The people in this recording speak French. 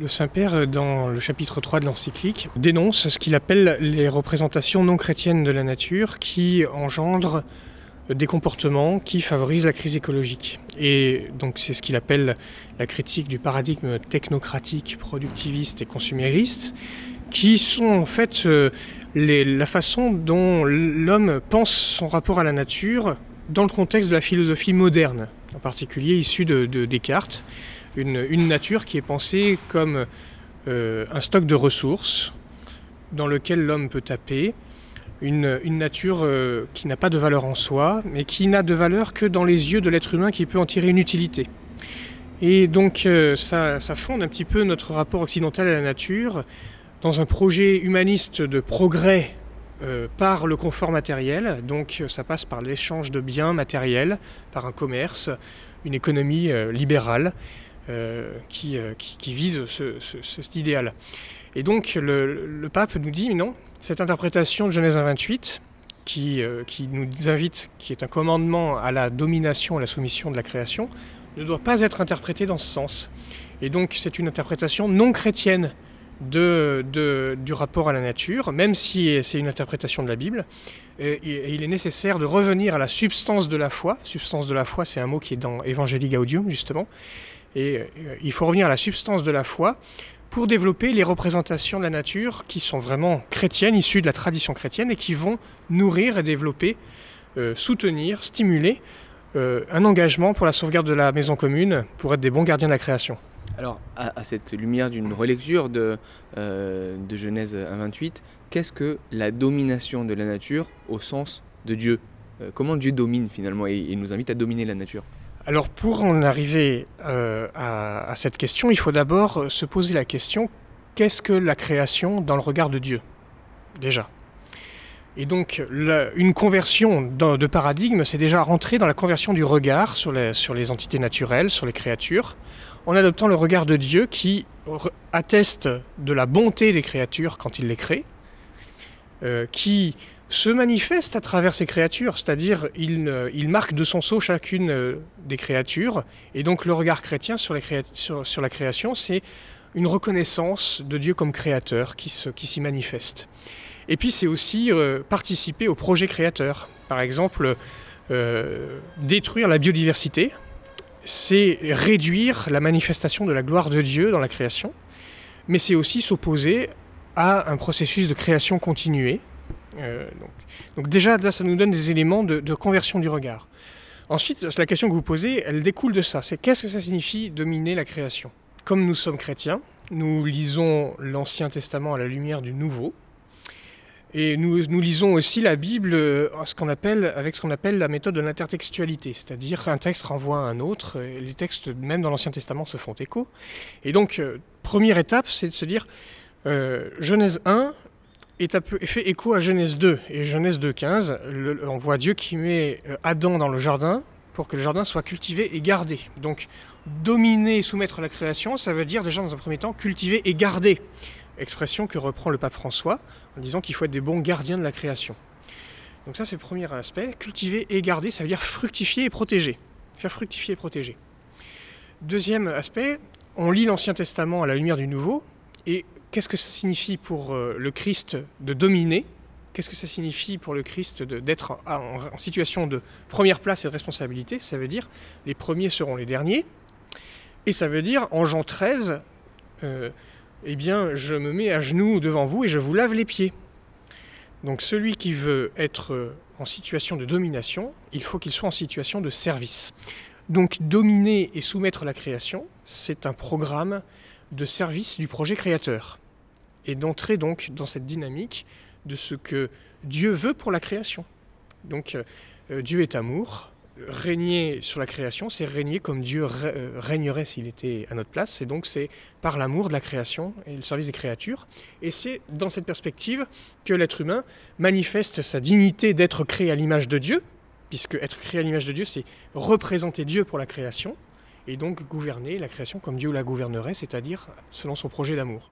Le Saint-Père, dans le chapitre 3 de l'encyclique, dénonce ce qu'il appelle les représentations non chrétiennes de la nature qui engendrent des comportements qui favorisent la crise écologique. Et donc c'est ce qu'il appelle la critique du paradigme technocratique, productiviste et consumériste, qui sont en fait euh, la façon dont l'homme pense son rapport à la nature dans le contexte de la philosophie moderne, en particulier issue de, Descartes, une, nature qui est pensée comme euh, un stock de ressources dans lequel l'homme peut taper, une, nature euh, qui n'a pas de valeur en soi, mais qui n'a de valeur que dans les yeux de l'être humain qui peut en tirer une utilité. Et donc euh, ça, fonde un petit peu notre rapport occidental à la nature dans un projet humaniste de progrès euh, par le confort matériel. Donc ça passe par l'échange de biens matériels, par un commerce, une économie libérale qui, vise ce, cet idéal. Et donc le, pape nous dit non, cette interprétation de Genèse 28, qui, euh, qui, nous invite, qui est un commandement à la domination, à la soumission de la création, ne doit pas être interprétée dans ce sens. Et donc c'est une interprétation non chrétienne de, du rapport à la nature, même si c'est une interprétation de la Bible. Et, il est nécessaire de revenir à la substance de la foi. Substance de la foi, c'est un mot qui est dans Evangelii Gaudium, justement. Et euh, il faut revenir à la substance de la foi pour développer les représentations de la nature qui sont vraiment chrétiennes, issues de la tradition chrétienne et qui vont nourrir et développer, euh, soutenir, stimuler euh, un engagement pour la sauvegarde de la maison commune, pour être des bons gardiens de la création. Alors, à, cette lumière d'une relecture de, euh, de Genèse 1.28, qu'est-ce que la domination de la nature au sens de Dieu? Comment Dieu domine finalement et, et nous invite à dominer la nature? Alors pour en arriver euh, à, cette question, il faut d'abord euh, se poser la question, qu'est-ce que la création dans le regard de Dieu? Déjà. Et donc une conversion de paradigme, c'est déjà rentrer dans la conversion du regard sur les entités naturelles, sur les créatures, en adoptant le regard de Dieu qui atteste de la bonté des créatures quand il les crée, euh, qui se manifeste à travers ces créatures, c'est-à-dire il, marque de son sceau chacune euh, des créatures, et donc le regard chrétien sur, la création, c'est une reconnaissance de Dieu comme créateur qui, s'y manifeste. Et puis c'est aussi euh, participer au projet créateur. Par exemple, détruire la biodiversité, c'est réduire la manifestation de la gloire de Dieu dans la création, mais c'est aussi s'opposer à un processus de création continuée euh, donc, déjà, ça nous donne des éléments de, conversion du regard. Ensuite, la question que vous posez, elle découle de ça. C'est qu'est-ce que ça signifie dominer la création? Comme nous sommes chrétiens, nous lisons l'Ancien Testament à la lumière du Nouveau. Et nous, nous lisons aussi la Bible euh, avec ce qu'on appelle la méthode de l'intertextualité, c'est-à-dire qu'un texte renvoie à un autre, les textes même dans l'Ancien Testament se font écho. Et donc, euh, première étape, c'est de se dire, Genèse 1, est fait écho à Genèse 2. Et Genèse 2, 15, on voit Dieu qui met euh, Adam dans le jardin pour que le jardin soit cultivé et gardé. Donc, dominer et soumettre la création, ça veut dire déjà dans un premier temps cultiver et garder. Expression que reprend le pape François en disant qu'il faut être des bons gardiens de la création. Donc ça c'est le premier aspect. Cultiver et garder, ça veut dire fructifier et protéger. Faire fructifier et protéger. Deuxième aspect, on lit l'Ancien Testament à la lumière du Nouveau, et qu'est-ce que ça signifie pour euh, le Christ de dominer? Qu'est-ce que ça signifie pour le Christ d'être en, situation de première place et de responsabilité? Ça veut dire les premiers seront les derniers. Et ça veut dire en Jean 13, euh, eh bien, je me mets à genoux devant vous et je vous lave les pieds. Donc celui qui veut être en situation de domination, il faut qu'il soit en situation de service. Donc dominer et soumettre la création, c'est un programme de service du projet créateur et d'entrer donc dans cette dynamique de ce que Dieu veut pour la création. Donc euh, Dieu est amour, régner sur la création, c'est régner comme Dieu euh, régnerait s'il était à notre place, et donc c'est par l'amour de la création et le service des créatures. Et c'est dans cette perspective que l'être humain manifeste sa dignité d'être créé à l'image de Dieu, puisque être créé à l'image de Dieu, c'est représenter Dieu pour la création, et donc gouverner la création comme Dieu la gouvernerait, c'est-à-dire selon son projet d'amour.